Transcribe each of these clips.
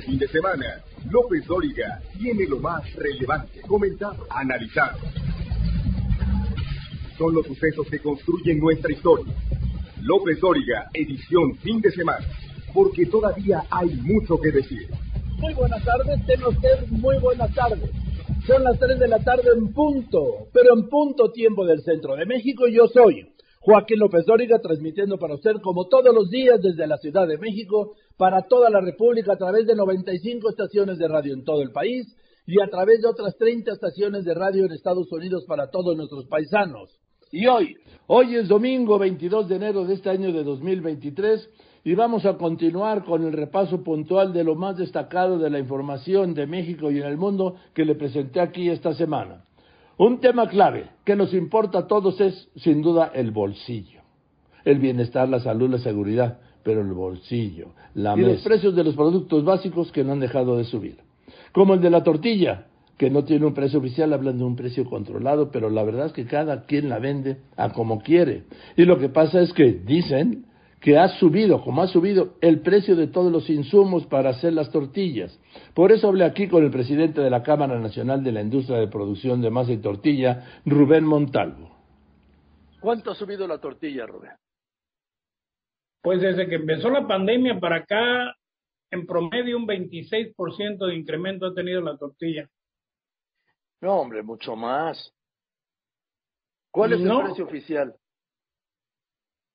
fin de semana, López Dóriga tiene lo más relevante, comentado, analizado. Son los sucesos que construyen nuestra historia. López Dóriga, edición fin de semana, porque todavía hay mucho que decir. Muy buenas tardes, tenga usted muy buenas tardes. Son las 3 de la tarde en punto, pero en punto tiempo del centro de México. Yo soy Joaquín López Dóriga, transmitiendo para usted como todos los días desde la Ciudad de México, para toda la República a través de 95 estaciones de radio en todo el país y a través de otras 30 estaciones de radio en Estados Unidos para todos nuestros paisanos. Y hoy, hoy es domingo 22 de enero de este año de 2023 y vamos a continuar con el repaso puntual de lo más destacado de la información de México y en el mundo que le presenté aquí esta semana. Un tema clave que nos importa a todos es, sin duda, el bolsillo. El bienestar, la salud, la seguridad, pero el bolsillo, la y los precios de los productos básicos que no han dejado de subir. Como el de la tortilla, que no tiene un precio oficial, hablan de un precio controlado, pero la verdad es que cada quien la vende a como quiere. Y lo que pasa es que dicen que ha subido, como ha subido el precio de todos los insumos para hacer las tortillas. Por eso hablé aquí con el presidente de la Cámara Nacional de la Industria de Producción de Masa y Tortilla, Rubén Montalvo. ¿Cuánto ha subido la tortilla, Rubén? Pues desde que empezó la pandemia para acá, en promedio un 26% de incremento ha tenido la tortilla. No, hombre, mucho más. ¿Cuál es el precio oficial?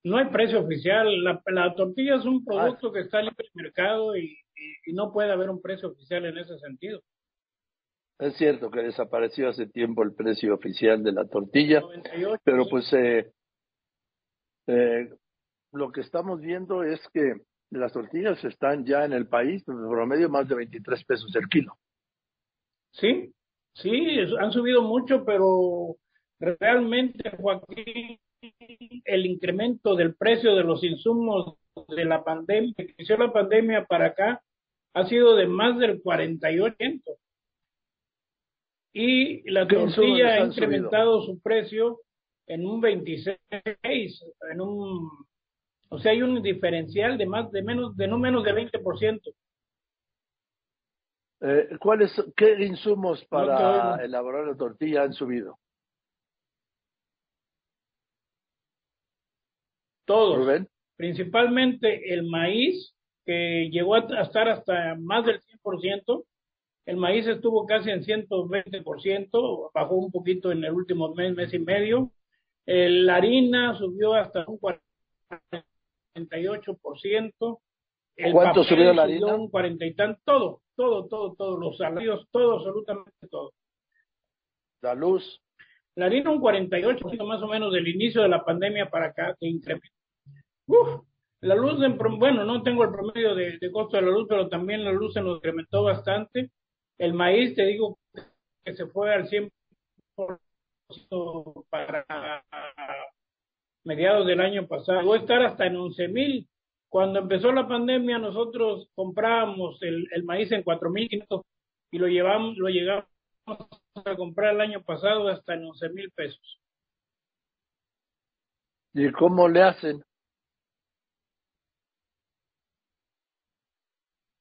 no hay precio oficial. La, tortilla es un ah. producto que está en el mercado y, no puede haber un precio oficial en ese sentido. Es cierto que desapareció hace tiempo el precio oficial de la tortilla, pero pues eh, eh, lo que estamos viendo es que las tortillas están ya en el país, por promedio más de 23 pesos el kilo. Sí, sí, han subido mucho, pero realmente, Joaquín, el incremento del precio de los insumos de la pandemia, que inició la pandemia para acá, ha sido de más del 48%. Y la tortilla ha incrementado su precio en un 26, en un o sea, hay un diferencial de más de menos de no menos de 20%. Eh, ¿Cuáles qué insumos para elaborar la tortilla han subido? Todos. Principalmente el maíz, que llegó a estar hasta más del 100%. El maíz estuvo casi en 120%, bajó un poquito en el último mes, mes y medio. la harina subió hasta un 48%. El ¿Cuánto subió la harina? Un 40 y tanto, todo, todo, todo, todo, los salarios, todo, absolutamente todo. La luz. La harina un 48% más o menos del inicio de la pandemia para acá, que incrementó Uf, la luz, bueno, no tengo el promedio de, costo de la luz, pero también la luz se nos incrementó bastante. El maíz, te digo, que se fue al 100% para mediados del año pasado. Llegó a estar hasta en 11 mil. Cuando empezó la pandemia, nosotros comprábamos el, el maíz en 4.500 y lo llevamos, lo llegamos a comprar el año pasado hasta en 11 mil pesos. ¿Y cómo le hacen?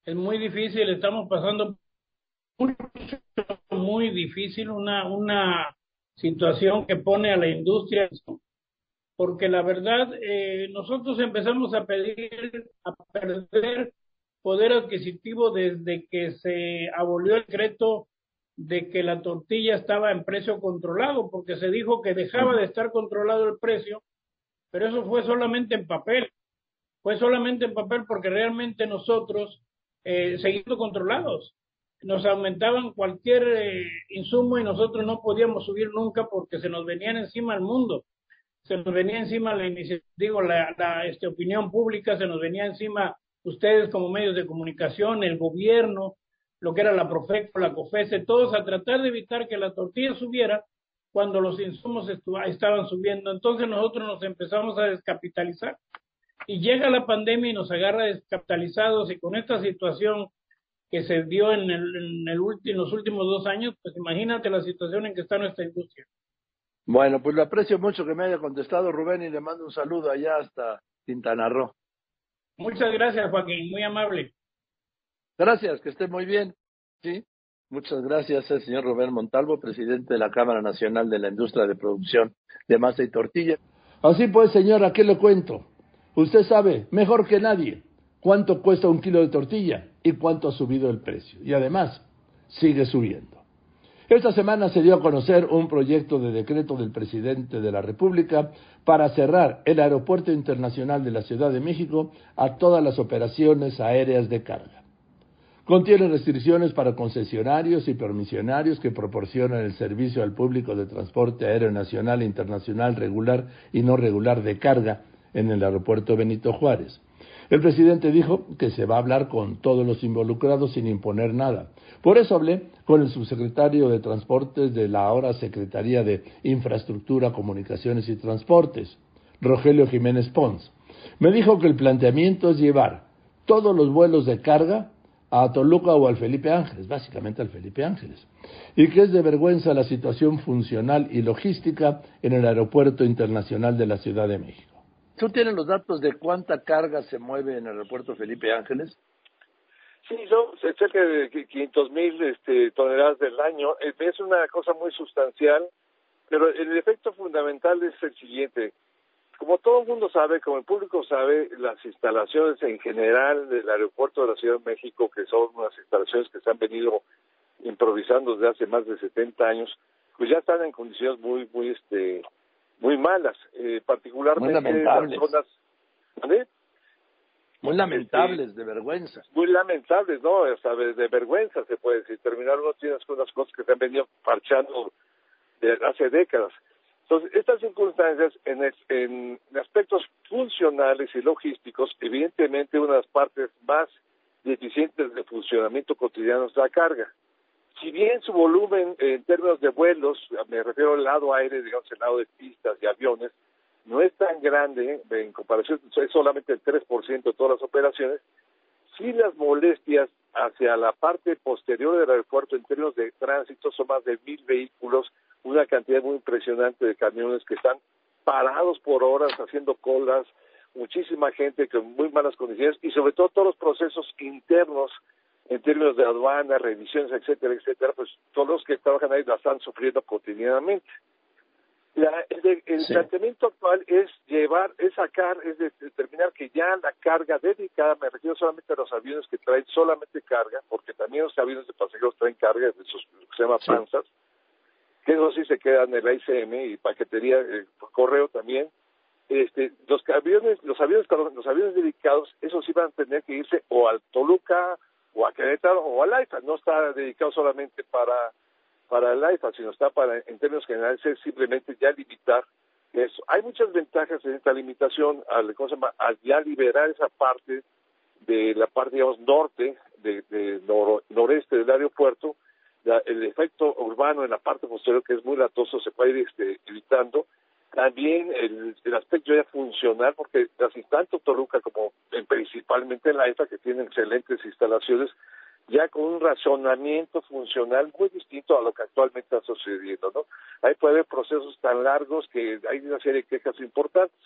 es muy difícil, estamos pasando mucho, muy difícil, una, una situación que pone a la industria, porque la verdad, eh, nosotros empezamos a pedir, a perder poder adquisitivo desde que se abolió el decreto de que la tortilla estaba en precio controlado, porque se dijo que dejaba de estar controlado el precio, pero eso fue solamente en papel, fue solamente en papel porque realmente nosotros eh, seguiendo controlados. Nos aumentaban cualquier eh, insumo y nosotros no podíamos subir nunca porque se nos venían encima el mundo, se nos venía encima la digo, la, la este, opinión pública, se nos venía encima ustedes como medios de comunicación, el gobierno, lo que era la Profeco, la COFESE, todos a tratar de evitar que la tortilla subiera cuando los insumos estaban subiendo. Entonces nosotros nos empezamos a descapitalizar y llega la pandemia y nos agarra descapitalizados y con esta situación que se dio en, el, en, el en los últimos dos años, pues imagínate la situación en que está nuestra industria. Bueno, pues le aprecio mucho que me haya contestado Rubén y le mando un saludo allá hasta Quintana Roo. Muchas gracias, Joaquín, muy amable. Gracias, que esté muy bien. Sí. Muchas gracias, el señor Robert Montalvo, presidente de la Cámara Nacional de la Industria de Producción de Masa y Tortilla. Así pues, señora, ¿qué le cuento? Usted sabe, mejor que nadie, cuánto cuesta un kilo de tortilla y cuánto ha subido el precio. Y además, sigue subiendo. Esta semana se dio a conocer un proyecto de decreto del presidente de la República para cerrar el Aeropuerto Internacional de la Ciudad de México a todas las operaciones aéreas de carga. Contiene restricciones para concesionarios y permisionarios que proporcionan el servicio al público de transporte aéreo nacional internacional regular y no regular de carga en el aeropuerto Benito Juárez. El presidente dijo que se va a hablar con todos los involucrados sin imponer nada. Por eso hablé con el subsecretario de Transportes de la ahora Secretaría de Infraestructura, Comunicaciones y Transportes, Rogelio Jiménez Pons. Me dijo que el planteamiento es llevar todos los vuelos de carga a Toluca o al Felipe Ángeles, básicamente al Felipe Ángeles, y que es de vergüenza la situación funcional y logística en el Aeropuerto Internacional de la Ciudad de México. ¿Tú tienes los datos de cuánta carga se mueve en el aeropuerto Felipe Ángeles? Sí, son cerca de 500 mil este, toneladas del año. Es una cosa muy sustancial, pero el efecto fundamental es el siguiente como todo el mundo sabe, como el público sabe, las instalaciones en general del aeropuerto de la Ciudad de México, que son unas instalaciones que se han venido improvisando desde hace más de 70 años, pues ya están en condiciones muy, muy, este, muy malas, eh, particularmente muy lamentables. las zonas, Muy lamentables, de vergüenza. Muy lamentables, ¿no? O sea, de, de, vergüenza se puede decir. Terminar uno tienes con unas cosas que se han venido parchando desde hace décadas. Entonces, estas circunstancias en, en aspectos funcionales y logísticos, evidentemente una de las partes más deficientes de funcionamiento cotidiano es la carga. Si bien su volumen en términos de vuelos, me refiero al lado aire, digamos, el lado de pistas y aviones, no es tan grande en comparación, es solamente el 3% de todas las operaciones, si las molestias hacia la parte posterior del aeropuerto en términos de tránsito son más de mil vehículos una cantidad muy impresionante de camiones que están parados por horas haciendo colas, muchísima gente con muy malas condiciones y sobre todo todos los procesos internos en términos de aduana, revisiones, etcétera, etcétera, pues todos los que trabajan ahí la están sufriendo cotidianamente. La, el, el planteamiento actual es llevar, es sacar, es determinar que ya la carga dedicada, me refiero solamente a los aviones que traen solamente carga, porque también los aviones de pasajeros traen carga, esos que se llama panzas, que eso sí se queda en el ICM y paquetería eh, por correo también. Este, los aviones, los aviones, los aviones dedicados, esos sí van a tener que irse o al Toluca o a Querétaro o al AIFA. No está dedicado solamente para para el AIFA, sino está para, en términos generales, es simplemente ya limitar eso. Hay muchas ventajas en esta limitación al, ¿cómo se llama? al ya liberar esa parte de la parte, digamos, norte, de, de noreste del aeropuerto, el efecto urbano en la parte posterior, que es muy latoso, se puede ir este, evitando. También el, el aspecto ya funcional, porque las tanto Toluca como principalmente en la EFA, que tienen excelentes instalaciones, ya con un razonamiento funcional muy distinto a lo que actualmente está sucediendo, ¿no? Ahí puede haber procesos tan largos que hay una serie de quejas importantes.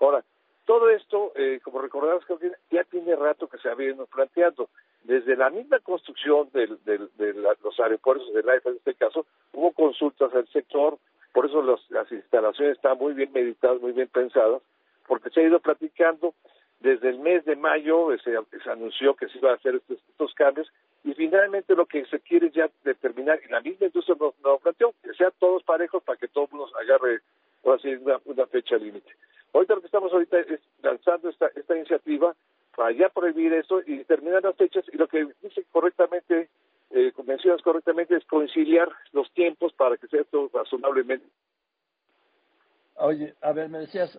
Ahora, todo esto, eh, como recordamos, creo que ya tiene rato que se ha venido planteando desde la misma construcción del, del, de los aeropuertos de la en este caso, hubo consultas al sector, por eso las instalaciones están muy bien meditadas, muy bien pensadas, porque se ha ido platicando desde el mes de mayo, se, se anunció que se iban a hacer estos, cambios, y finalmente lo que se quiere ya determinar, y la misma industria nos, nos planteó, que sean todos parejos para que todo mundo agarre una, una fecha límite. Ahorita lo que estamos ahorita es lanzando esta, esta iniciativa para ya prohibir eso y determinar las fechas y lo que dice correctamente, eh, mencionas correctamente, es conciliar los tiempos para que sea todo razonablemente. Oye, a ver, me decías,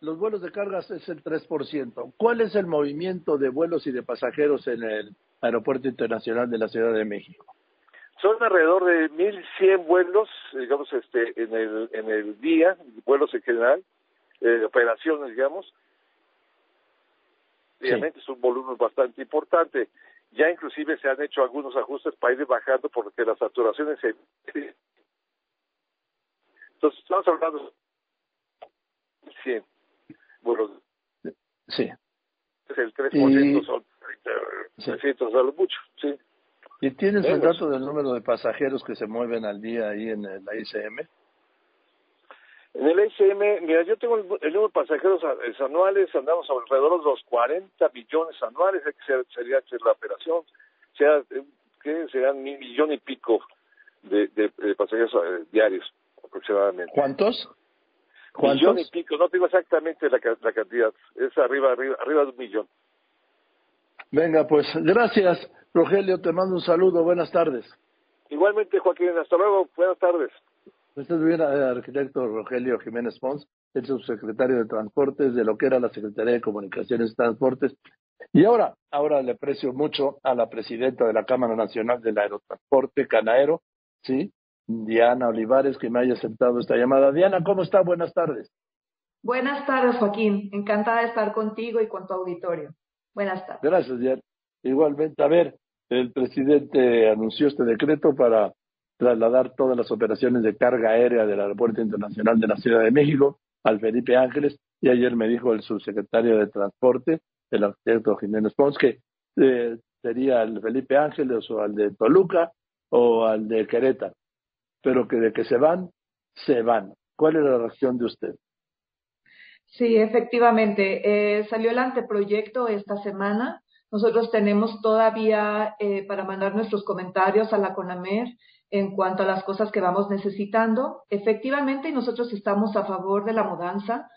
los vuelos de cargas es el 3%. ¿Cuál es el movimiento de vuelos y de pasajeros en el Aeropuerto Internacional de la Ciudad de México? Son alrededor de 1.100 vuelos, digamos, este, en el, en el día, vuelos en general, eh, operaciones, digamos, Obviamente es un volumen bastante importante. Ya inclusive se han hecho algunos ajustes para ir bajando porque las saturaciones se... Entonces estamos hablando de 100 vuelos. Sí. El 3% son 300 a lo mucho, sí. ¿Y tienes el dato del número de pasajeros que se mueven al día ahí en la ICM? En el ICM, mira, yo tengo el, número de pasajeros anuales, andamos alrededor de los 40 millones anuales, que sería la operación, sea, que serán un millón y pico de, pasajeros eh, diarios aproximadamente. ¿Cuántos? ¿Cuántos? Millón y pico, no tengo exactamente la, la cantidad, es arriba, arriba, arriba de un millón. Venga, pues gracias, Rogelio, te mando un saludo, buenas tardes. Igualmente, Joaquín, hasta luego, buenas tardes. Usted bien, arquitecto Rogelio Jiménez Pons, el subsecretario de Transportes de lo que era la Secretaría de Comunicaciones y Transportes. Y ahora, ahora le aprecio mucho a la presidenta de la Cámara Nacional del Aerotransporte, Canaero, ¿sí? Diana Olivares, que me haya aceptado esta llamada. Diana, ¿cómo está? Buenas tardes. Buenas tardes, Joaquín. Encantada de estar contigo y con tu auditorio. Buenas tardes. Gracias, Diana. Igualmente, a ver, el presidente anunció este decreto para trasladar todas las operaciones de carga aérea del Aeropuerto Internacional de la Ciudad de México al Felipe Ángeles y ayer me dijo el subsecretario de Transporte, el arquitecto Jiménez Pons, que eh, sería el Felipe Ángeles o al de Toluca o al de Querétaro, pero que de que se van, se van. ¿Cuál es la reacción de usted? Sí, efectivamente. Eh, salió el anteproyecto esta semana. Nosotros tenemos todavía eh, para mandar nuestros comentarios a la CONAMER en cuanto a las cosas que vamos necesitando. Efectivamente, nosotros estamos a favor de la mudanza.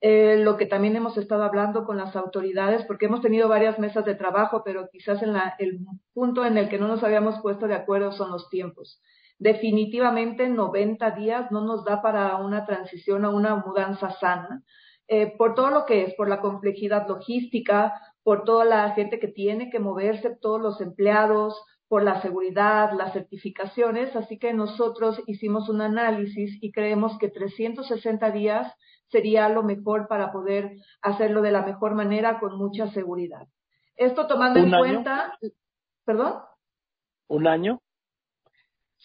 Eh, lo que también hemos estado hablando con las autoridades, porque hemos tenido varias mesas de trabajo, pero quizás en la, el punto en el que no nos habíamos puesto de acuerdo son los tiempos. Definitivamente 90 días no nos da para una transición a una mudanza sana. Eh, por todo lo que es, por la complejidad logística, por toda la gente que tiene que moverse, todos los empleados, por la seguridad, las certificaciones, así que nosotros hicimos un análisis y creemos que 360 días sería lo mejor para poder hacerlo de la mejor manera con mucha seguridad. Esto tomando en cuenta, ¿perdón? ¿Un año?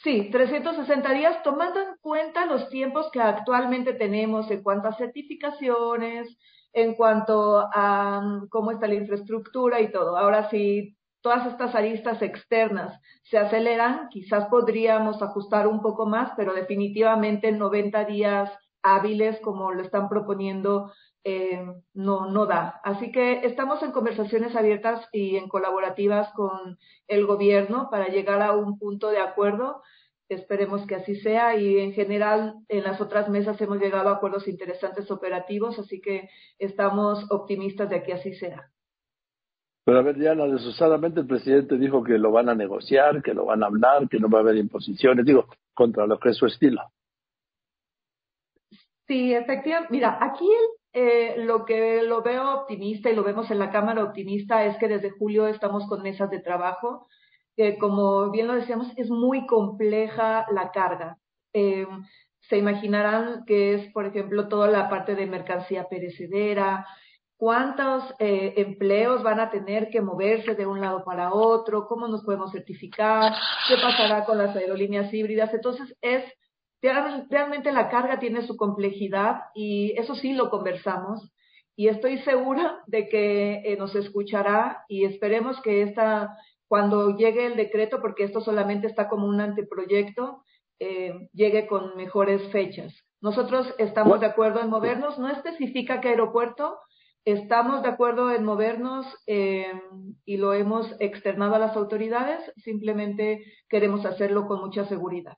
Sí, 360 días, tomando en cuenta los tiempos que actualmente tenemos en cuanto a certificaciones, en cuanto a mm, cómo está la infraestructura y todo. Ahora, si todas estas aristas externas se aceleran, quizás podríamos ajustar un poco más, pero definitivamente 90 días hábiles, como lo están proponiendo, eh, no, no da. Así que estamos en conversaciones abiertas y en colaborativas con el gobierno para llegar a un punto de acuerdo. Esperemos que así sea y en general en las otras mesas hemos llegado a acuerdos interesantes operativos, así que estamos optimistas de que así sea. Pero a ver, Diana, desusadamente el presidente dijo que lo van a negociar, que lo van a hablar, que no va a haber imposiciones, digo, contra lo que es su estilo. Sí, efectivamente. Mira, aquí eh, lo que lo veo optimista y lo vemos en la Cámara optimista es que desde julio estamos con mesas de trabajo, que como bien lo decíamos, es muy compleja la carga. Eh, se imaginarán que es, por ejemplo, toda la parte de mercancía perecedera, cuántos eh, empleos van a tener que moverse de un lado para otro, cómo nos podemos certificar, qué pasará con las aerolíneas híbridas. Entonces, es realmente la carga tiene su complejidad y eso sí lo conversamos. Y estoy segura de que eh, nos escuchará y esperemos que esta, cuando llegue el decreto, porque esto solamente está como un anteproyecto, eh, llegue con mejores fechas. Nosotros estamos de acuerdo en movernos, no especifica qué aeropuerto, Estamos de acuerdo en movernos eh, y lo hemos externado a las autoridades, simplemente queremos hacerlo con mucha seguridad.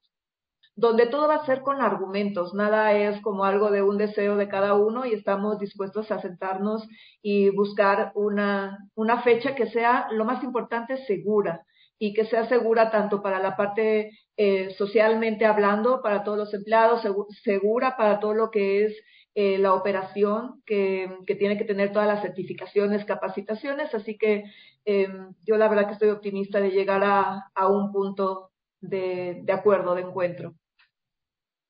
Donde todo va a ser con argumentos, nada es como algo de un deseo de cada uno y estamos dispuestos a sentarnos y buscar una, una fecha que sea lo más importante segura y que sea segura tanto para la parte eh, socialmente hablando, para todos los empleados, segura para todo lo que es eh, la operación que, tiene que tener todas las certificaciones, capacitaciones, así que eh, yo la verdad que estoy optimista de llegar a, un punto de, acuerdo, de encuentro.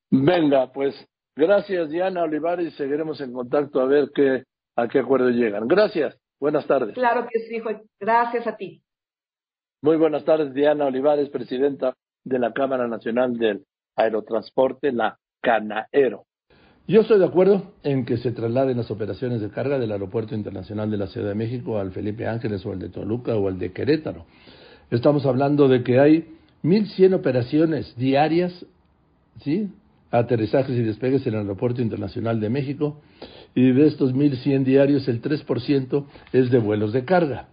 Venga, pues gracias Diana Olivares y seguiremos en contacto a ver qué, a qué acuerdo llegan. Gracias, buenas tardes. Claro que sí, gracias a ti. Muy buenas tardes, Diana Olivares, presidenta de la Cámara Nacional del Aerotransporte, la CANAERO. Yo estoy de acuerdo en que se trasladen las operaciones de carga del Aeropuerto Internacional de la Ciudad de México al Felipe Ángeles o al de Toluca o al de Querétaro. Estamos hablando de que hay 1.100 operaciones diarias, ¿sí? Aterrizajes y despegues en el Aeropuerto Internacional de México y de estos 1.100 diarios el 3% es de vuelos de carga.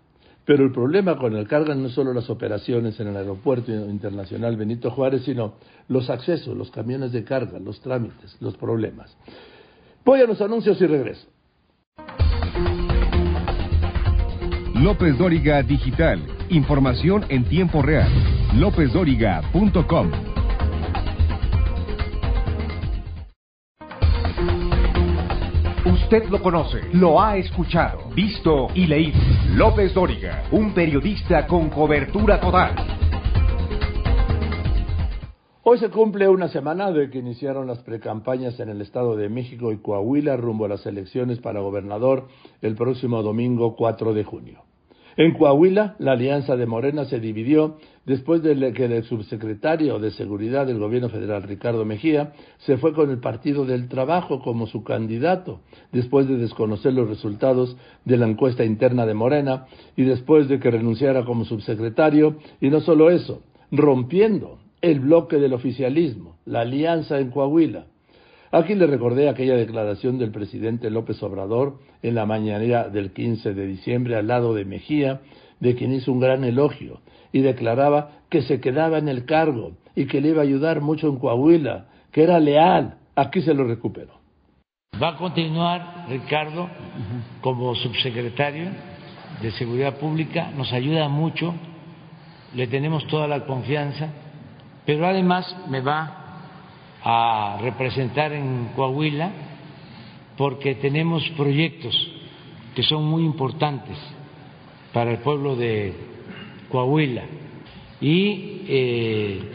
Pero el problema con el carga no es solo las operaciones en el Aeropuerto Internacional Benito Juárez, sino los accesos, los camiones de carga, los trámites, los problemas. Voy a los anuncios y regreso. López Dóriga Digital. Información en tiempo real. LópezDóriga.com. Usted lo conoce, lo ha escuchado, visto y leído. López Dóriga, un periodista con cobertura total. Hoy se cumple una semana de que iniciaron las precampañas en el Estado de México y Coahuila rumbo a las elecciones para gobernador el próximo domingo 4 de junio. En Coahuila, la alianza de Morena se dividió después de que el subsecretario de Seguridad del Gobierno Federal, Ricardo Mejía, se fue con el Partido del Trabajo como su candidato, después de desconocer los resultados de la encuesta interna de Morena y después de que renunciara como subsecretario, y no solo eso, rompiendo el bloque del oficialismo, la alianza en Coahuila. Aquí le recordé aquella declaración del presidente López Obrador en la mañanera del 15 de diciembre al lado de Mejía, de quien hizo un gran elogio y declaraba que se quedaba en el cargo y que le iba a ayudar mucho en Coahuila, que era leal. Aquí se lo recupero. Va a continuar Ricardo como subsecretario de Seguridad Pública, nos ayuda mucho, le tenemos toda la confianza, pero además me va a representar en Coahuila porque tenemos proyectos que son muy importantes para el pueblo de Coahuila. Y eh,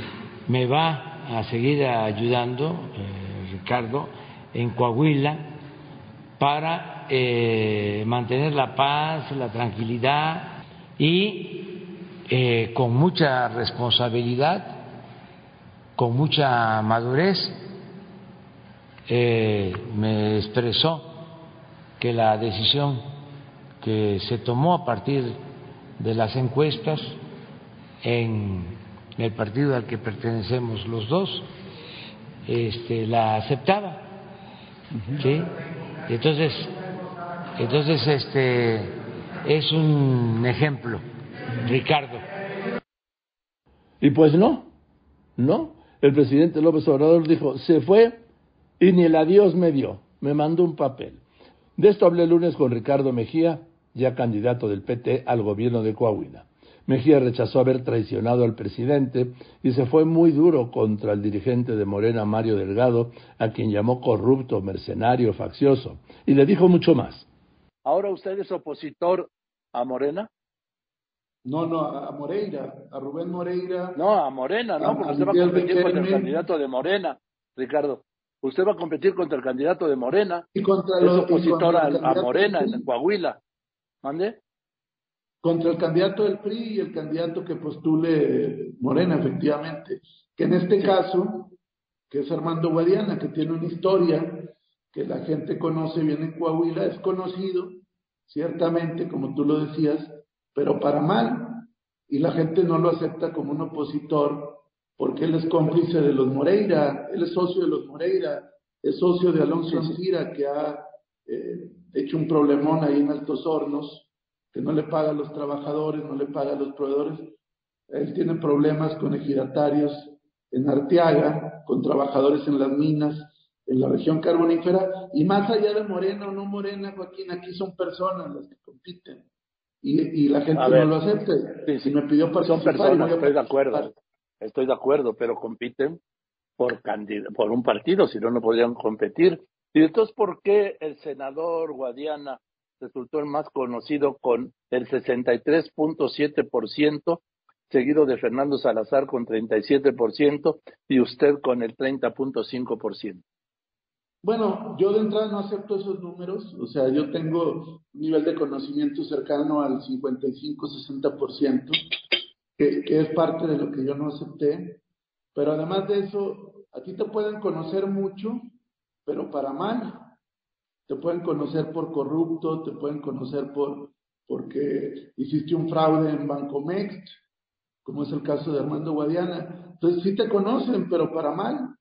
me va a seguir ayudando eh, Ricardo en Coahuila para eh, mantener la paz, la tranquilidad y con mucha responsabilidad con mucha madurez eh, me expresó que la decisión que se tomó a partir de las encuestas en el partido al que pertenecemos los dos, este, la aceptaba. ¿sí? Entonces, entonces este es un ejemplo, Ricardo. Y pues no, no, el presidente López Obrador dijo, se fue y ni el adiós me dio, me mandó un papel. De esto hablé el lunes con Ricardo Mejía, ya candidato del PT al gobierno de Coahuila. Mejía rechazó haber traicionado al presidente y se fue muy duro contra el dirigente de Morena, Mario Delgado, a quien llamó corrupto, mercenario, faccioso, y le dijo mucho más. ¿Ahora usted es opositor a Morena? No, no, a Moreira, a Rubén Moreira. No, a Morena, no, porque usted va a competir contra el candidato de Morena, Ricardo. Usted va a competir contra el candidato de Morena. Y contra los, es opositor a, Morena en Coahuila. ¿Mande? Contra el candidato del PRI y el candidato que postule Morena, efectivamente. Que en este caso, que es Armando Guadiana, que tiene una historia que la gente conoce bien en Coahuila, es conocido, ciertamente, como tú lo decías, pero para mal, y la gente no lo acepta como un opositor porque él es cómplice de los Moreira, él es socio de los Moreira, es socio de Alonso Ancira, que ha eh, hecho un problemón ahí en Altos Hornos, que no le paga a los trabajadores, no le paga a los proveedores. Él tiene problemas con ejidatarios en Arteaga, con trabajadores en las minas, en la región carbonífera, y más allá de Morena o no Morena, Joaquín, aquí son personas las que compiten y, la gente no lo acepte. si me pidió Son personas, estoy de acuerdo. Estoy de acuerdo, pero compiten por, por un partido, si no, no podrían competir. Y entonces, ¿por qué el senador Guadiana resultó el más conocido con el 63.7%, seguido de Fernando Salazar con 37% y usted con el 30.5%? Bueno, yo de entrada no acepto esos números, o sea, yo tengo un nivel de conocimiento cercano al 55-60%, que, que es parte de lo que yo no acepté, pero además de eso, a ti te pueden conocer mucho pero para mal. Te pueden conocer por corrupto, te pueden conocer por porque hiciste un fraude en Bancomext, como es el caso de Armando Guadiana. Entonces sí te conocen, pero para mal.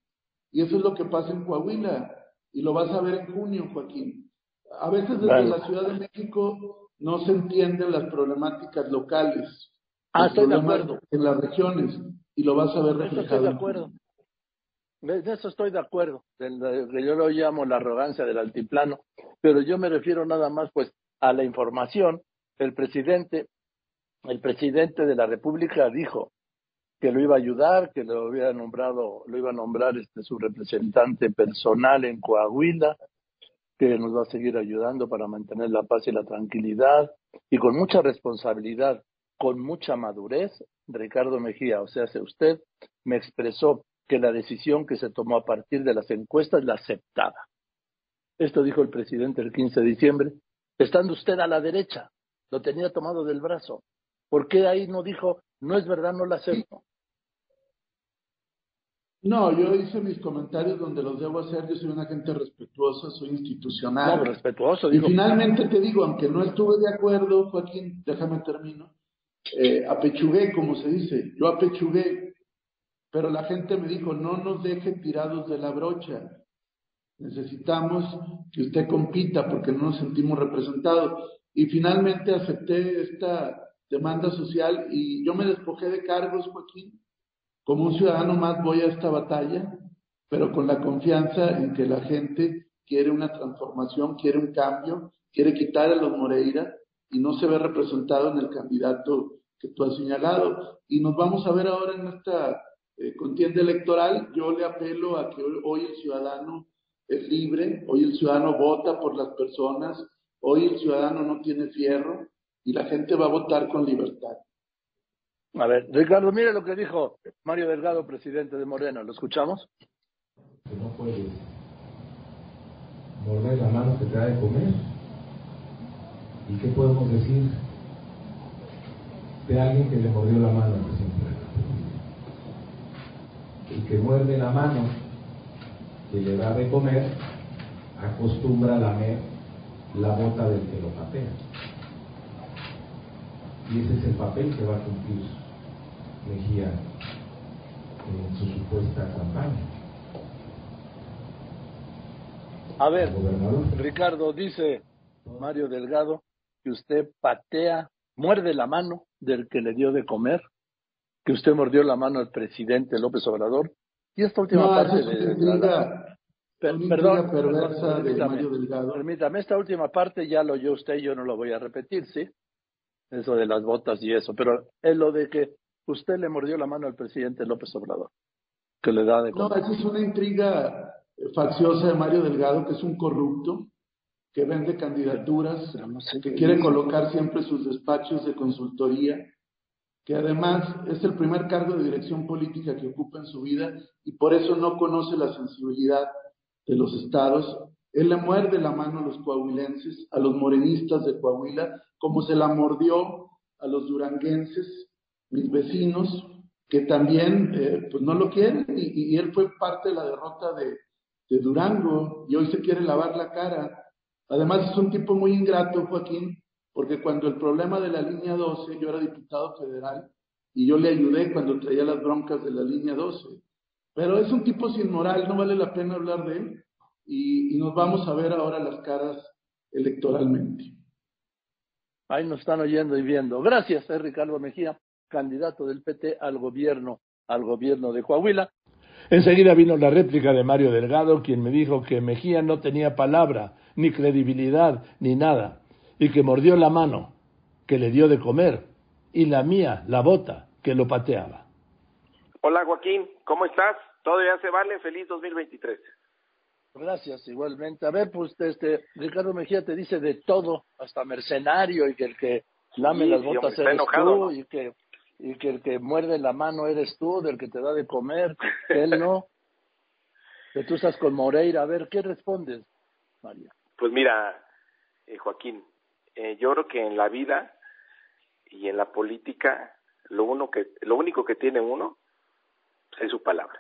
Y eso es lo que pasa en Coahuila. Y lo vas a ver en junio, Joaquín. A veces desde la Ciudad de México no se entienden las problemáticas locales. Ah, estoy de acuerdo. En las regiones. Y lo vas a ver reflejado. Estoy de acuerdo. De eso estoy de acuerdo. Yo lo llamo la arrogancia del altiplano. Pero yo me refiero nada más, pues, a la información. El presidente, el presidente de la República dijo que lo iba a ayudar, que lo había nombrado, lo iba a nombrar este su representante personal en Coahuila, que nos va a seguir ayudando para mantener la paz y la tranquilidad y con mucha responsabilidad, con mucha madurez, Ricardo Mejía, o sea, usted me expresó que la decisión que se tomó a partir de las encuestas la aceptaba. Esto dijo el presidente el 15 de diciembre, estando usted a la derecha, lo tenía tomado del brazo. ¿Por qué ahí no dijo, no es verdad, no la acepto? No, yo hice mis comentarios donde los debo hacer. Yo soy una gente respetuosa, soy institucional. No, respetuoso. Y finalmente te digo, aunque no estuve de acuerdo, Joaquín, déjame termino. Eh, apechugué, como se dice. Yo apechugué. Pero la gente me dijo, no nos deje tirados de la brocha. Necesitamos que usted compita porque no nos sentimos representados. Y finalmente acepté esta demanda social y yo me despojé de cargos, Joaquín como un ciudadano más voy a esta batalla, pero con la confianza en que la gente quiere una transformación, quiere un cambio, quiere quitar a los Moreira y no se ve representado en el candidato que tú has señalado. Y nos vamos a ver ahora en esta eh, contienda electoral. Yo le apelo a que hoy el ciudadano es libre, hoy el ciudadano vota por las personas, hoy el ciudadano no tiene fierro y la gente va a votar con libertad. A ver, Ricardo, mire lo que dijo Mario Delgado, presidente de Morena. ¿Lo escuchamos? Que no puedes morder la mano que te da de comer. ¿Y qué podemos decir de alguien que le mordió la mano al presidente El que muerde la mano que le da de comer acostumbra a lamer la bota del que lo patea. Y ese es el papel que va a cumplir Mejía en su supuesta campaña. A ver, Ricardo, dice Mario Delgado que usted patea, muerde la mano del que le dio de comer, que usted mordió la mano al presidente López Obrador. Y esta última parte de, perdón, permítame, esta última parte ya lo oyó usted, yo no lo voy a repetir, ¿sí? Eso de las botas y eso, pero es lo de que usted le mordió la mano al presidente López Obrador, que le da de No, esa es una intriga facciosa de Mario Delgado, que es un corrupto, que vende candidaturas, que quiere colocar siempre sus despachos de consultoría, que además es el primer cargo de dirección política que ocupa en su vida y por eso no conoce la sensibilidad de los estados. Él le muerde la mano a los coahuilenses, a los morenistas de Coahuila, como se la mordió a los duranguenses mis vecinos, que también eh, pues no lo quieren y, él fue parte de la derrota de, de, Durango y hoy se quiere lavar la cara. Además es un tipo muy ingrato, Joaquín, porque cuando el problema de la línea 12, yo era diputado federal y yo le ayudé cuando traía las broncas de la línea 12. Pero es un tipo sin moral, no vale la pena hablar de él y, y nos vamos a ver ahora las caras electoralmente. Ahí nos están oyendo y viendo. Gracias, eh, Ricardo Mejía candidato del PT al gobierno, al gobierno de Coahuila. Enseguida vino la réplica de Mario Delgado, quien me dijo que Mejía no tenía palabra, ni credibilidad, ni nada, y que mordió la mano que le dio de comer, y la mía, la bota, que lo pateaba. Hola Joaquín, ¿cómo estás? ¿Todo ya se vale? Feliz 2023. Gracias, igualmente. A ver, pues este Ricardo Mejía te dice de todo, hasta mercenario y que el que lame las botas eres tú y que y que el que muerde la mano eres tú, del que te da de comer, él no. Que tú estás con Moreira. A ver, ¿qué respondes, María? Pues mira, eh, Joaquín, eh, yo creo que en la vida y en la política lo uno que lo único que tiene uno es su palabra.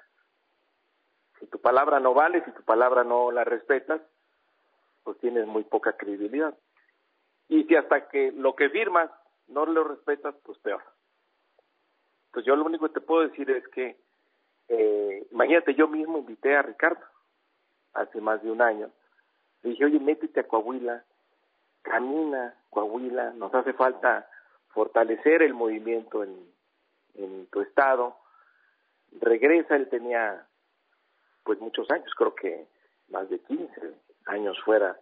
Si tu palabra no vale, si tu palabra no la respetas, pues tienes muy poca credibilidad. Y si hasta que lo que firmas no lo respetas, pues peor. Pues yo lo único que te puedo decir es que, eh, imagínate, yo mismo invité a Ricardo hace más de un año. Le dije, oye, métete a Coahuila, camina Coahuila, nos hace falta fortalecer el movimiento en, en tu estado. Regresa, él tenía pues muchos años, creo que más de 15 años fuera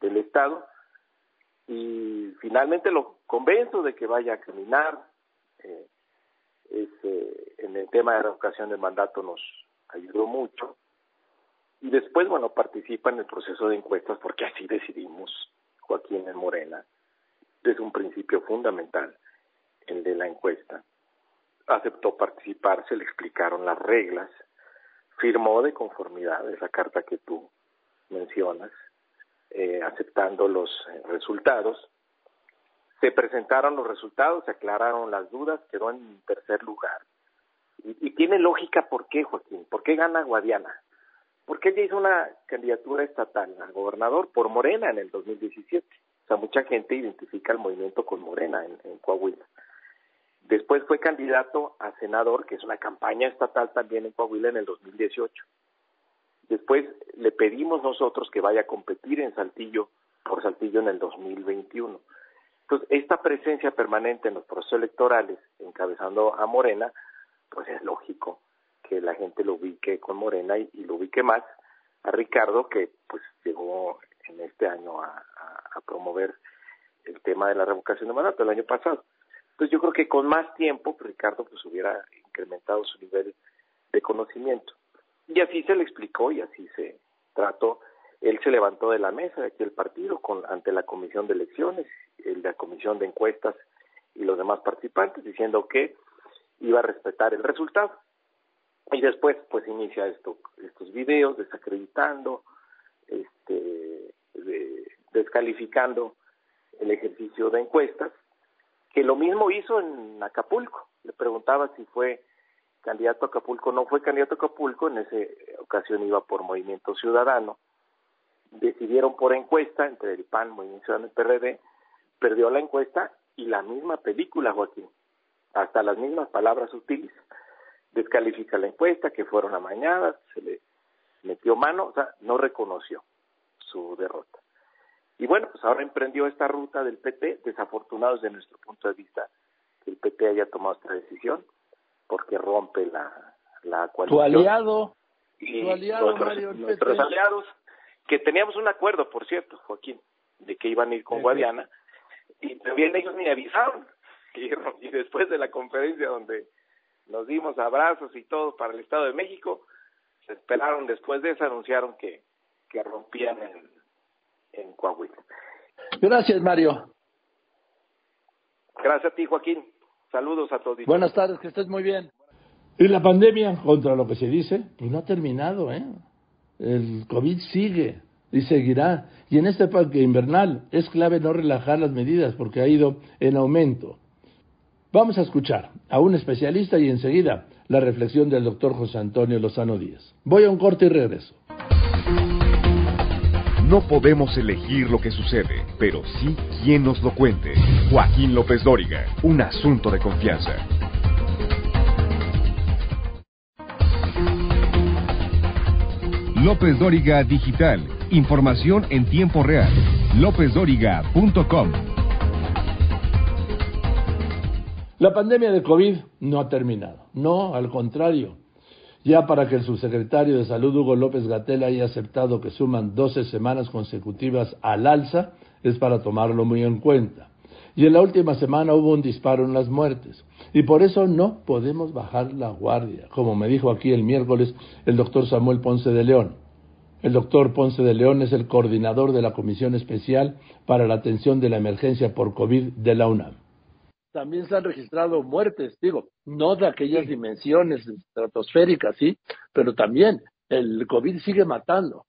del estado y finalmente lo convenzo de que vaya a caminar. Eh, eh, en el tema de la revocación del mandato nos ayudó mucho. Y después, bueno, participa en el proceso de encuestas porque así decidimos, Joaquín en Morena, desde un principio fundamental, el de la encuesta. Aceptó participar, se le explicaron las reglas, firmó de conformidad esa carta que tú mencionas, eh, aceptando los eh, resultados. Se presentaron los resultados, se aclararon las dudas, quedó en tercer lugar. Y, tiene lógica por qué, Joaquín, por qué gana Guadiana. Porque ella hizo una candidatura estatal a gobernador por Morena en el 2017. O sea, mucha gente identifica el movimiento con Morena en, en Coahuila. Después fue candidato a senador, que es una campaña estatal también en Coahuila en el 2018. Después le pedimos nosotros que vaya a competir en Saltillo por Saltillo en el 2021. Entonces, esta presencia permanente en los procesos electorales, encabezando a Morena, pues es lógico que la gente lo ubique con Morena y, lo ubique más a Ricardo, que pues llegó en este año a, promover el tema de la revocación de mandato el año pasado. Entonces yo creo que con más tiempo pues, Ricardo pues hubiera incrementado su nivel de conocimiento. Y así se le explicó y así se trató. Él se levantó de la mesa de aquí el partido con, ante la comisión de elecciones, la comisión de encuestas y los demás participantes diciendo que iba a respetar el resultado. Y después pues inicia esto, estos videos desacreditando, este, descalificando el ejercicio de encuestas, que lo mismo hizo en Acapulco. Le preguntaba si fue candidato a Acapulco, no fue candidato a Acapulco, en esa ocasión iba por Movimiento Ciudadano. Decidieron por encuesta entre el PAN, Movimiento Ciudadano y PRD, perdió la encuesta y la misma película, Joaquín, hasta las mismas palabras sutiles. Descalifica la encuesta, que fueron amañadas, se le metió mano, o sea, no reconoció su derrota. Y bueno, pues ahora emprendió esta ruta del PT, desafortunado desde nuestro punto de vista que el PT haya tomado esta decisión, porque rompe la, la coalición. Tu aliado. Y tu aliado, nuestros, aliados, que teníamos un acuerdo, por cierto, Joaquín, de que iban a ir con Guadiana, y también ellos ni avisaron. Y, después de la conferencia donde nos dimos abrazos y todo para el Estado de México, se esperaron, después de eso anunciaron que, que rompían en, en Coahuila. Gracias, Mario. Gracias a ti, Joaquín. Saludos a todos. Buenas tardes, que estés muy bien. Y la pandemia, contra lo que se dice, pues no ha terminado, ¿eh? El COVID sigue y seguirá. Y en este parque invernal es clave no relajar las medidas porque ha ido en aumento. Vamos a escuchar a un especialista y enseguida la reflexión del doctor José Antonio Lozano Díaz. Voy a un corte y regreso. No podemos elegir lo que sucede, pero sí quien nos lo cuente. Joaquín López Dóriga, un asunto de confianza. López Dóriga Digital. Información en tiempo real. LópezDóriga.com. La pandemia de COVID no ha terminado. No, al contrario ya para que el subsecretario de Salud Hugo López Gatel haya aceptado que suman 12 semanas consecutivas al alza, es para tomarlo muy en cuenta. Y en la última semana hubo un disparo en las muertes. Y por eso no podemos bajar la guardia, como me dijo aquí el miércoles el doctor Samuel Ponce de León. El doctor Ponce de León es el coordinador de la Comisión Especial para la Atención de la Emergencia por COVID de la UNAM también se han registrado muertes, digo, no de aquellas dimensiones estratosféricas, sí, pero también el COVID sigue matando.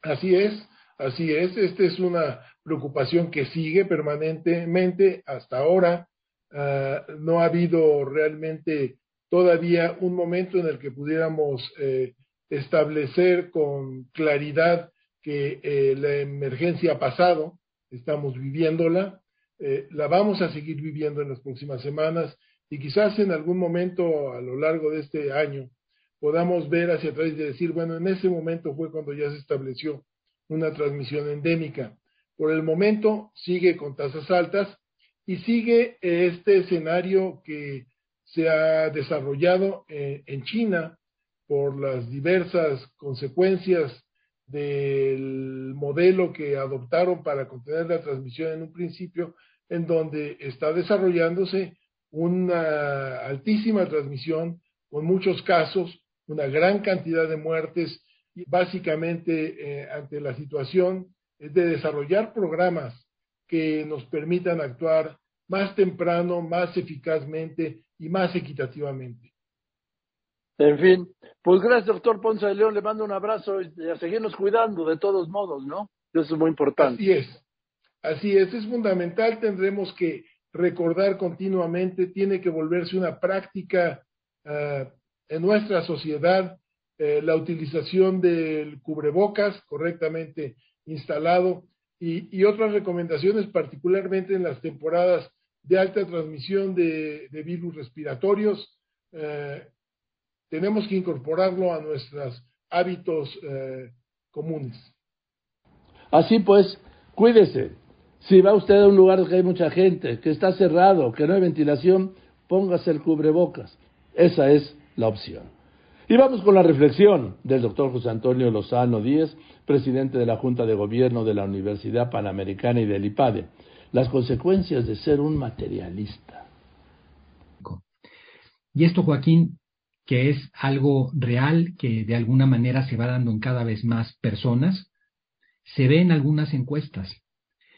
Así es, así es, esta es una preocupación que sigue permanentemente hasta ahora. Ah, no ha habido realmente todavía un momento en el que pudiéramos eh, establecer con claridad que eh, la emergencia ha pasado, estamos viviéndola, eh, la vamos a seguir viviendo en las próximas semanas y quizás en algún momento a lo largo de este año podamos ver hacia atrás y decir, bueno, en ese momento fue cuando ya se estableció una transmisión endémica. Por el momento sigue con tasas altas y sigue este escenario que se ha desarrollado eh, en China por las diversas consecuencias del modelo que adoptaron para contener la transmisión en un principio, en donde está desarrollándose una altísima transmisión con muchos casos, una gran cantidad de muertes y básicamente eh, ante la situación es de desarrollar programas que nos permitan actuar más temprano, más eficazmente y más equitativamente. En fin, pues gracias, doctor Ponce de León. Le mando un abrazo y a seguirnos cuidando de todos modos, ¿no? Eso es muy importante. Así es. Así es, es fundamental. Tendremos que recordar continuamente, tiene que volverse una práctica uh, en nuestra sociedad eh, la utilización del cubrebocas correctamente instalado y, y, otras recomendaciones, particularmente en las temporadas de alta transmisión de, de virus respiratorios. Eh, tenemos que incorporarlo a nuestros hábitos eh, comunes. Así pues, cuídese. Si va usted a un lugar que hay mucha gente, que está cerrado, que no hay ventilación, póngase el cubrebocas. Esa es la opción. Y vamos con la reflexión del doctor José Antonio Lozano Díez, presidente de la Junta de Gobierno de la Universidad Panamericana y del IPADE. Las consecuencias de ser un materialista. Y esto, Joaquín, que es algo real que de alguna manera se va dando en cada vez más personas, se ve en algunas encuestas.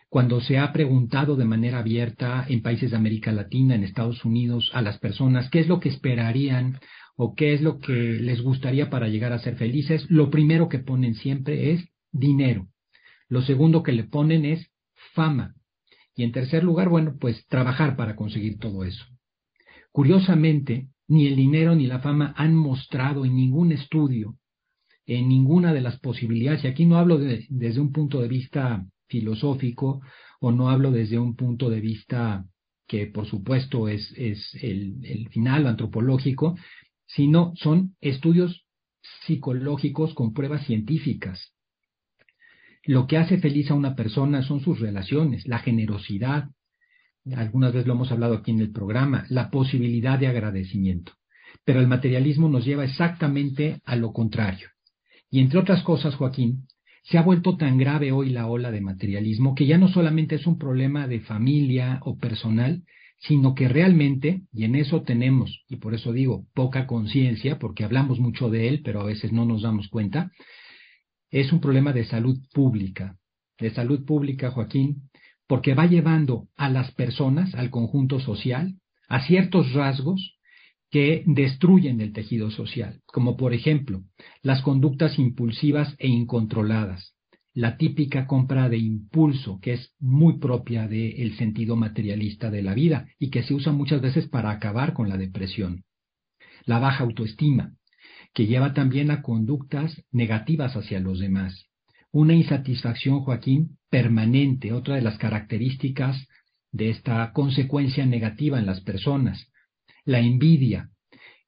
Cuando se ha preguntado de manera abierta en países de América Latina, en Estados Unidos, a las personas qué es lo que esperarían o qué es lo que les gustaría para llegar a ser felices, lo primero que ponen siempre es dinero. Lo segundo que le ponen es fama. Y en tercer lugar, bueno, pues trabajar para conseguir todo eso. Curiosamente, ni el dinero ni la fama han mostrado en ningún estudio, en ninguna de las posibilidades, y aquí no hablo de, desde un punto de vista filosófico o no hablo desde un punto de vista que por supuesto es, es el, el final antropológico, sino son estudios psicológicos con pruebas científicas. Lo que hace feliz a una persona son sus relaciones, la generosidad, algunas veces lo hemos hablado aquí en el programa, la posibilidad de agradecimiento. Pero el materialismo nos lleva exactamente a lo contrario. Y entre otras cosas, Joaquín, se ha vuelto tan grave hoy la ola de materialismo que ya no solamente es un problema de familia o personal, sino que realmente, y en eso tenemos, y por eso digo, poca conciencia, porque hablamos mucho de él, pero a veces no nos damos cuenta, es un problema de salud pública. De salud pública, Joaquín, porque va llevando a las personas, al conjunto social, a ciertos rasgos que destruyen el tejido social, como por ejemplo las conductas impulsivas e incontroladas, la típica compra de impulso, que es muy propia del sentido materialista de la vida y que se usa muchas veces para acabar con la depresión, la baja autoestima, que lleva también a conductas negativas hacia los demás, una insatisfacción, Joaquín, permanente, otra de las características de esta consecuencia negativa en las personas. La envidia,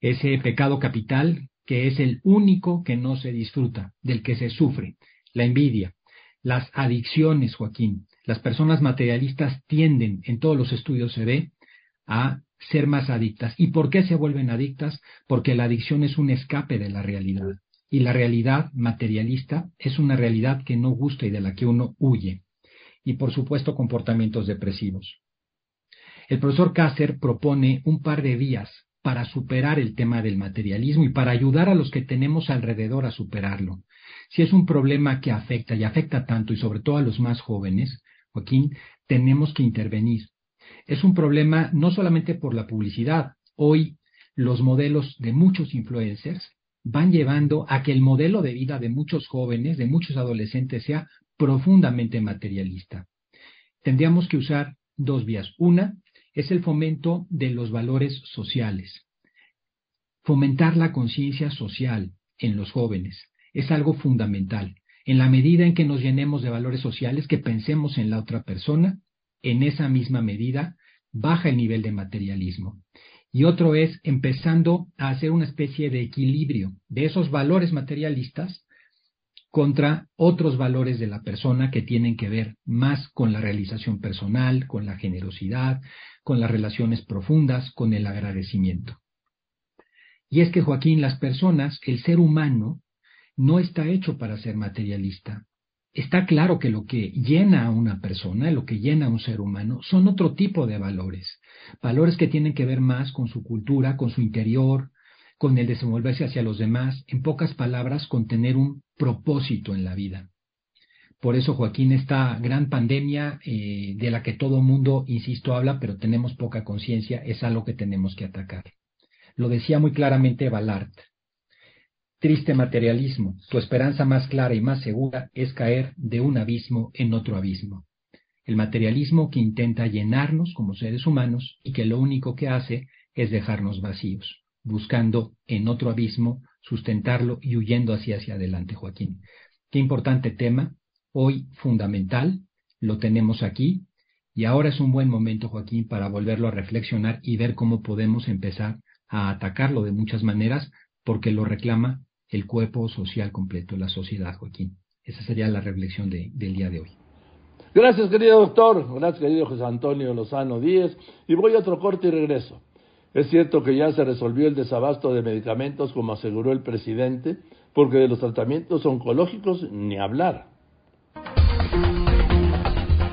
ese pecado capital que es el único que no se disfruta, del que se sufre. La envidia. Las adicciones, Joaquín. Las personas materialistas tienden, en todos los estudios se ve, a ser más adictas. ¿Y por qué se vuelven adictas? Porque la adicción es un escape de la realidad y la realidad materialista es una realidad que no gusta y de la que uno huye. Y por supuesto comportamientos depresivos. El profesor Kasser propone un par de vías para superar el tema del materialismo y para ayudar a los que tenemos alrededor a superarlo. Si es un problema que afecta y afecta tanto y sobre todo a los más jóvenes, Joaquín, tenemos que intervenir. Es un problema no solamente por la publicidad. Hoy los modelos de muchos influencers van llevando a que el modelo de vida de muchos jóvenes, de muchos adolescentes, sea profundamente materialista. Tendríamos que usar dos vías. Una es el fomento de los valores sociales. Fomentar la conciencia social en los jóvenes. Es algo fundamental. En la medida en que nos llenemos de valores sociales, que pensemos en la otra persona, en esa misma medida baja el nivel de materialismo. Y otro es empezando a hacer una especie de equilibrio de esos valores materialistas contra otros valores de la persona que tienen que ver más con la realización personal, con la generosidad, con las relaciones profundas, con el agradecimiento. Y es que, Joaquín, las personas, el ser humano, no está hecho para ser materialista. Está claro que lo que llena a una persona, lo que llena a un ser humano, son otro tipo de valores. Valores que tienen que ver más con su cultura, con su interior, con el desenvolverse hacia los demás, en pocas palabras, con tener un propósito en la vida. Por eso, Joaquín, esta gran pandemia eh, de la que todo mundo, insisto, habla, pero tenemos poca conciencia, es algo que tenemos que atacar. Lo decía muy claramente Ballard. Triste materialismo, tu esperanza más clara y más segura es caer de un abismo en otro abismo. El materialismo que intenta llenarnos como seres humanos y que lo único que hace es dejarnos vacíos, buscando en otro abismo sustentarlo y huyendo hacia hacia adelante, Joaquín. Qué importante tema, hoy fundamental, lo tenemos aquí, y ahora es un buen momento, Joaquín, para volverlo a reflexionar y ver cómo podemos empezar a atacarlo de muchas maneras, porque lo reclama el cuerpo social completo, la sociedad, Joaquín. Esa sería la reflexión de, del día de hoy. Gracias, querido doctor. Gracias, querido José Antonio Lozano Díez. Y voy a otro corte y regreso. Es cierto que ya se resolvió el desabasto de medicamentos, como aseguró el presidente, porque de los tratamientos oncológicos ni hablar.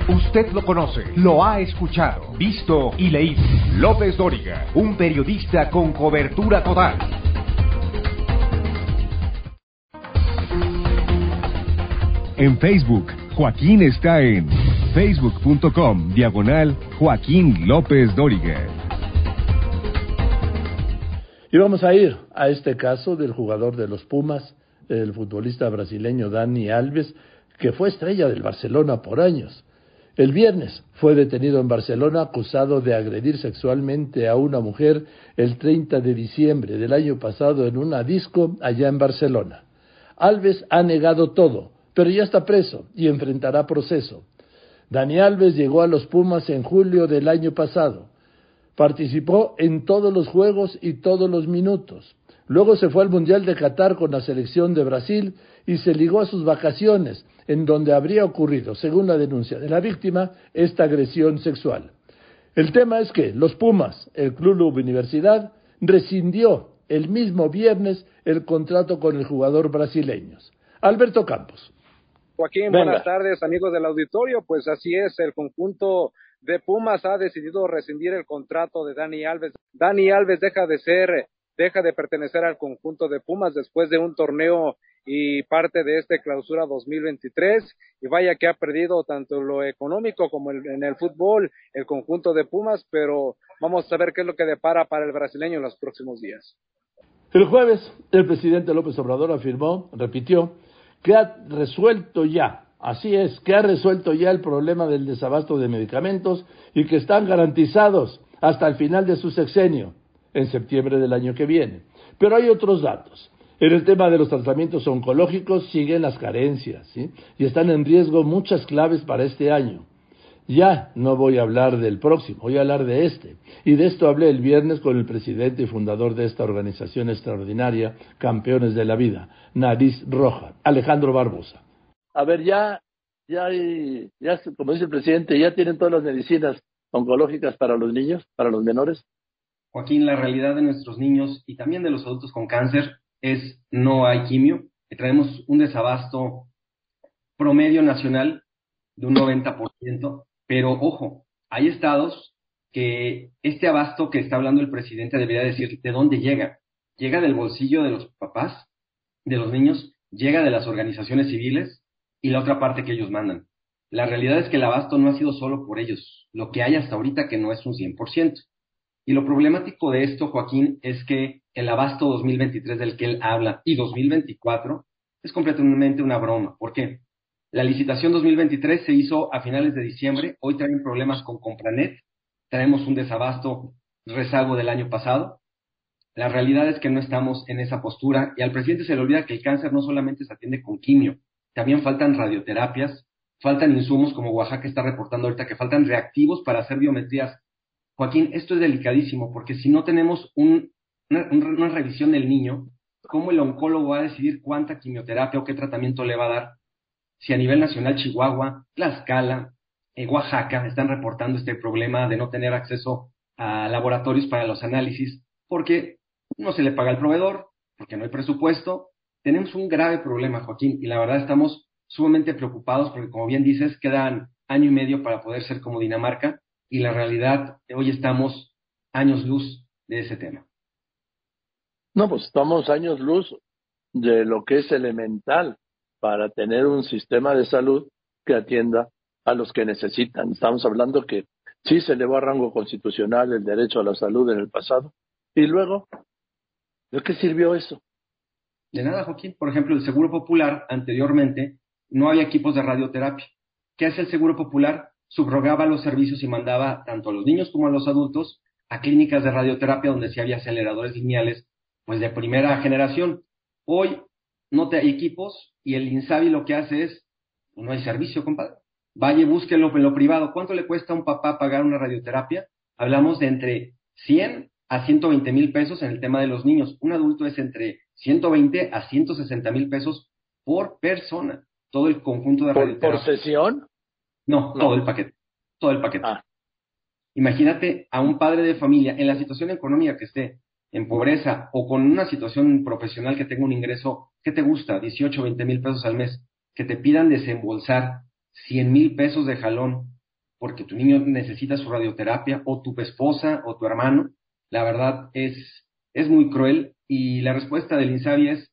Usted lo conoce, lo ha escuchado, visto y leído. López Dóriga, un periodista con cobertura total. En Facebook, Joaquín está en facebook.com diagonal Joaquín López Dóriga. Y vamos a ir a este caso del jugador de los Pumas, el futbolista brasileño Dani Alves, que fue estrella del Barcelona por años el viernes fue detenido en Barcelona acusado de agredir sexualmente a una mujer el 30 de diciembre del año pasado en una disco allá en Barcelona. Alves ha negado todo, pero ya está preso y enfrentará proceso. Dani Alves llegó a los Pumas en julio del año pasado. Participó en todos los juegos y todos los minutos. Luego se fue al Mundial de Qatar con la selección de Brasil y se ligó a sus vacaciones, en donde habría ocurrido, según la denuncia de la víctima, esta agresión sexual. El tema es que los Pumas, el Club Universidad, rescindió el mismo viernes el contrato con el jugador brasileño. Alberto Campos. Joaquín, buenas tardes, amigos del auditorio. Pues así es, el conjunto de Pumas ha decidido rescindir el contrato de Dani Alves. Dani Alves deja de ser, deja de pertenecer al conjunto de Pumas después de un torneo y parte de este clausura 2023 y vaya que ha perdido tanto lo económico como en el fútbol el conjunto de Pumas, pero vamos a ver qué es lo que depara para el brasileño en los próximos días. El jueves el presidente López Obrador afirmó, repitió, que ha resuelto ya, así es, que ha resuelto ya el problema del desabasto de medicamentos y que están garantizados hasta el final de su sexenio, en septiembre del año que viene. Pero hay otros datos. En el tema de los tratamientos oncológicos siguen las carencias ¿sí? y están en riesgo muchas claves para este año. Ya no voy a hablar del próximo, voy a hablar de este. Y de esto hablé el viernes con el presidente y fundador de esta organización extraordinaria, Campeones de la Vida, Nariz Roja, Alejandro Barbosa. A ver, ya, ya, ya, como dice el presidente, ya tienen todas las medicinas oncológicas para los niños, para los menores. Joaquín, la realidad de nuestros niños y también de los adultos con cáncer es no hay quimio. Traemos un desabasto promedio nacional de un 90%, pero ojo, hay estados que este abasto que está hablando el presidente debería decir de dónde llega. Llega del bolsillo de los papás, de los niños, llega de las organizaciones civiles y la otra parte que ellos mandan. La realidad es que el abasto no ha sido solo por ellos, lo que hay hasta ahorita que no es un 100%. Y lo problemático de esto, Joaquín, es que el abasto 2023 del que él habla y 2024 es completamente una broma. ¿Por qué? La licitación 2023 se hizo a finales de diciembre. Hoy traen problemas con Compranet. Traemos un desabasto rezago del año pasado. La realidad es que no estamos en esa postura y al presidente se le olvida que el cáncer no solamente se atiende con quimio, también faltan radioterapias, faltan insumos como Oaxaca está reportando ahorita que faltan reactivos para hacer biometrías. Joaquín, esto es delicadísimo porque si no tenemos una, una, revisión del niño, ¿cómo el oncólogo va a decidir cuánta quimioterapia o qué tratamiento le va a dar? Si a nivel nacional Chihuahua, Tlaxcala, eh, Oaxaca están reportando este problema de no tener acceso a laboratorios para los análisis porque no se le paga al proveedor, porque no hay presupuesto. Tenemos un grave problema, Joaquín, y la verdad estamos sumamente preocupados porque, como bien dices, quedan año y medio para poder ser como Dinamarca y la realidad, hoy estamos años luz de ese tema. No, pues estamos años luz de lo que es elemental para tener un sistema de salud que atienda a los que necesitan. Estamos hablando que sí se elevó a rango constitucional el derecho a la salud en el pasado y luego, ¿de qué sirvió eso? De nada, Joaquín. Por ejemplo, el Seguro Popular anteriormente no había equipos de radioterapia. ¿Qué hace el Seguro Popular? Subrogaba los servicios y mandaba tanto a los niños como a los adultos a clínicas de radioterapia donde sí había aceleradores lineales, pues de primera generación. Hoy no te hay equipos y el INSABI lo que hace es, pues, no hay servicio, compadre. Vaya, búsquelo en lo privado. ¿Cuánto le cuesta a un papá pagar una radioterapia? Hablamos de entre 100 a 120 mil pesos en el tema de los niños. Un adulto es entre 120 a 160 mil pesos por persona todo el conjunto de ¿Por, ¿Por sesión? No, todo el paquete. Todo el paquete. Ah. Imagínate a un padre de familia en la situación económica que esté, en pobreza o con una situación profesional que tenga un ingreso, ¿qué te gusta? 18, 20 mil pesos al mes, que te pidan desembolsar 100 mil pesos de jalón porque tu niño necesita su radioterapia o tu esposa o tu hermano, la verdad es, es muy cruel y la respuesta del INSABI es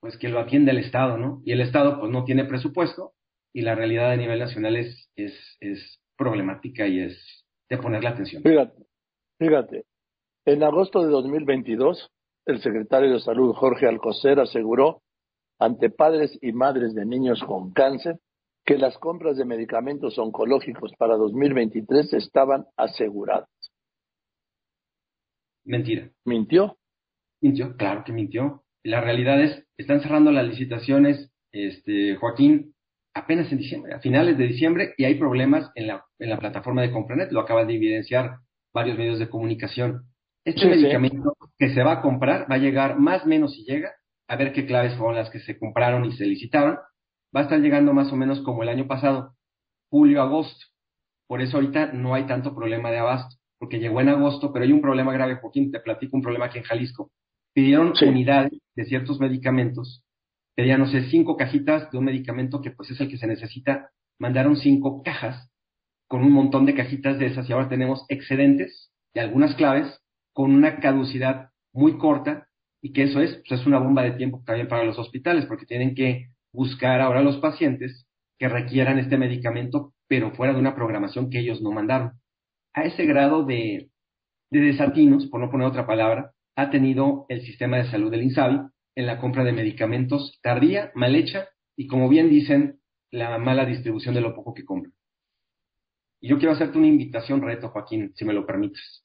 pues que lo atiende el Estado, ¿no? Y el Estado pues no tiene presupuesto y la realidad a nivel nacional es, es, es problemática y es de ponerle atención. Fíjate, fíjate, en agosto de 2022, el secretario de Salud Jorge Alcocer aseguró ante padres y madres de niños con cáncer que las compras de medicamentos oncológicos para 2023 estaban aseguradas. Mentira. ¿Mintió? Mintió, claro que mintió. La realidad es, están cerrando las licitaciones, este, Joaquín, apenas en diciembre, a finales de diciembre, y hay problemas en la, en la plataforma de Compranet, lo acaban de evidenciar varios medios de comunicación. Este medicamento que se va a comprar va a llegar más o menos si llega, a ver qué claves fueron las que se compraron y se licitaron, va a estar llegando más o menos como el año pasado, julio, agosto. Por eso ahorita no hay tanto problema de abasto, porque llegó en agosto, pero hay un problema grave, Joaquín, te platico un problema aquí en Jalisco. Pidieron unidades de ciertos medicamentos, pedían, no sé, cinco cajitas de un medicamento que pues es el que se necesita, mandaron cinco cajas con un montón de cajitas de esas y ahora tenemos excedentes de algunas claves con una caducidad muy corta y que eso es, pues es una bomba de tiempo también para los hospitales porque tienen que buscar ahora los pacientes que requieran este medicamento pero fuera de una programación que ellos no mandaron. A ese grado de, de desatinos, por no poner otra palabra, ha tenido el sistema de salud del INSABI en la compra de medicamentos tardía, mal hecha y, como bien dicen, la mala distribución de lo poco que compran. Y yo quiero hacerte una invitación, reto, Joaquín, si me lo permites.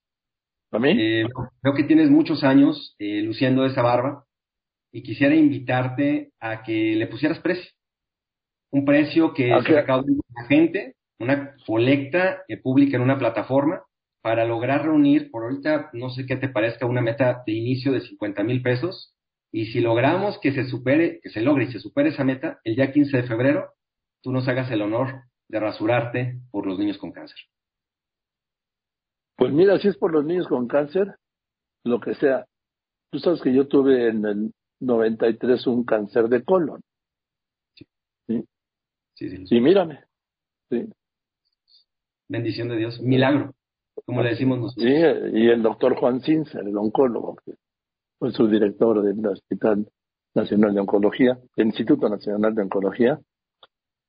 ¿A mí? Eh, veo que tienes muchos años eh, luciendo esa barba y quisiera invitarte a que le pusieras precio. Un precio que se recaude la gente, una colecta eh, pública en una plataforma para lograr reunir, por ahorita no sé qué te parezca, una meta de inicio de 50 mil pesos. Y si logramos que se supere, que se logre y se supere esa meta, el día 15 de febrero, tú nos hagas el honor de rasurarte por los niños con cáncer. Pues mira, si es por los niños con cáncer, lo que sea. Tú sabes que yo tuve en el 93 un cáncer de colon. Sí. Sí, sí. sí. sí mírame. Sí. Bendición de Dios. Milagro como le decimos nosotros. Sí, y el doctor Juan Cincer, el oncólogo, que fue su director del Hospital Nacional de Oncología, el Instituto Nacional de Oncología,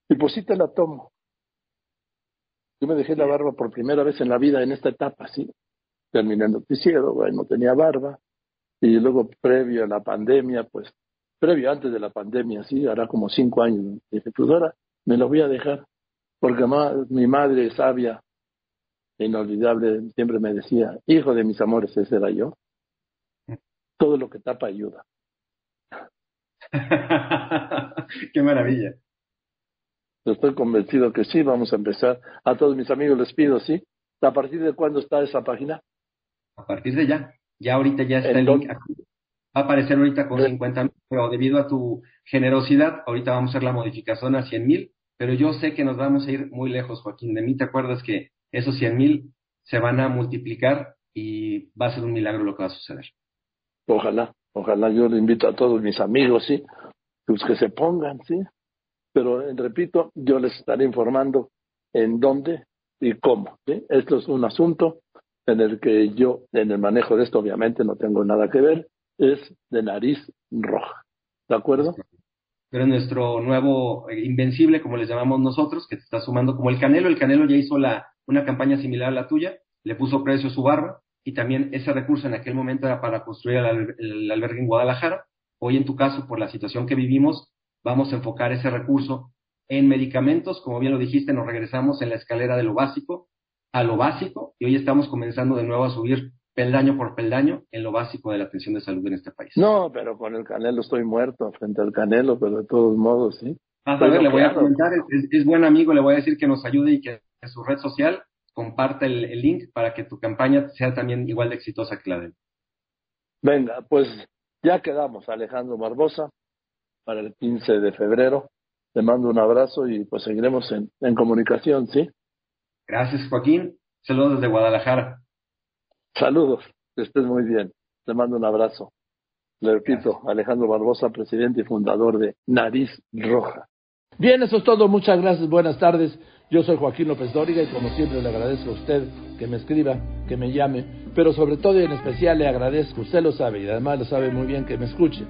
y pues sí te la tomo. Yo me dejé la barba por primera vez en la vida en esta etapa, sí. Terminé el noticiero, bueno, no tenía barba. Y luego, previo a la pandemia, pues, previo antes de la pandemia, sí, hará como cinco años. Dije, pues ahora me lo voy a dejar. Porque mi madre sabia inolvidable, siempre me decía, hijo de mis amores, ese era yo. todo lo que tapa ayuda. Qué maravilla. Estoy convencido que sí, vamos a empezar. A todos mis amigos les pido, ¿sí? ¿A partir de cuándo está esa página? A partir de ya. Ya ahorita ya está el link aquí. Va a aparecer ahorita con 50 mil, pero debido a tu generosidad, ahorita vamos a hacer la modificación a 100 mil, pero yo sé que nos vamos a ir muy lejos, Joaquín. De mí te acuerdas que esos 100 mil se van a multiplicar y va a ser un milagro lo que va a suceder. Ojalá, ojalá yo le invito a todos mis amigos, sí, pues que se pongan, sí. Pero repito, yo les estaré informando en dónde y cómo. Esto es un asunto en el que yo, en el manejo de esto, obviamente no tengo nada que ver, es de nariz roja. ¿De acuerdo? Pero nuestro nuevo eh, invencible, como les llamamos nosotros, que te está sumando como el Canelo. El Canelo ya hizo la, una campaña similar a la tuya, le puso precio a su barba y también ese recurso en aquel momento era para construir el, albergue en Guadalajara. Hoy en tu caso, por la situación que vivimos, vamos a enfocar ese recurso en medicamentos, como bien lo dijiste, nos regresamos en la escalera de lo básico a lo básico y hoy estamos comenzando de nuevo a subir peldaño por peldaño en lo básico de la atención de salud en este país. No, pero con el Canelo estoy muerto frente al Canelo, pero de todos modos, sí. a ver, le voy a comentar, es, buen amigo, le voy a decir que nos ayude y que en su red social comparte el, link para que tu campaña sea también igual de exitosa que la de él. Venga, pues ya quedamos, Alejandro Barbosa, para el 15 de febrero. Te mando un abrazo y pues seguiremos en, en comunicación, ¿sí? Gracias, Joaquín. Saludos desde Guadalajara. Saludos, que estés muy bien. Te mando un abrazo. Le repito, Alejandro Barbosa, presidente y fundador de Nariz Roja. Bien, eso es todo. Muchas gracias. Buenas tardes. Yo soy Joaquín López Dóriga y como siempre le agradezco a usted que me escriba, que me llame, pero sobre todo y en especial le agradezco, usted lo sabe y además lo sabe muy bien que me escuche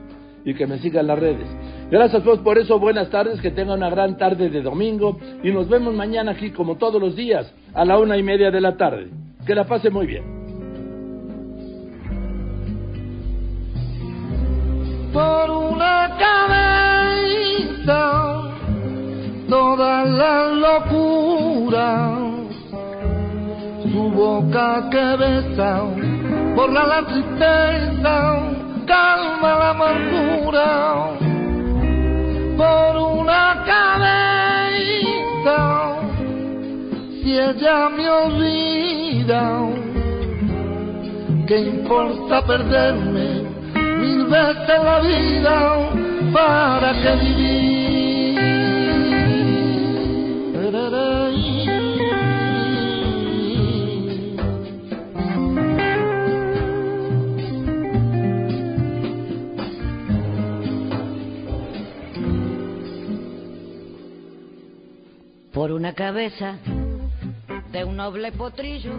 y que me siga en las redes. Gracias pues por eso, buenas tardes, que tenga una gran tarde de domingo y nos vemos mañana aquí como todos los días a la una y media de la tarde. Que la pase muy bien. Por una cabeza toda la locura, su boca que besa, por la tristeza, calma la amargura, por una cabeza, si ella me olvida, ¿qué importa perderme mil veces la vida para que vivir? Por una cabeza de un noble potrillo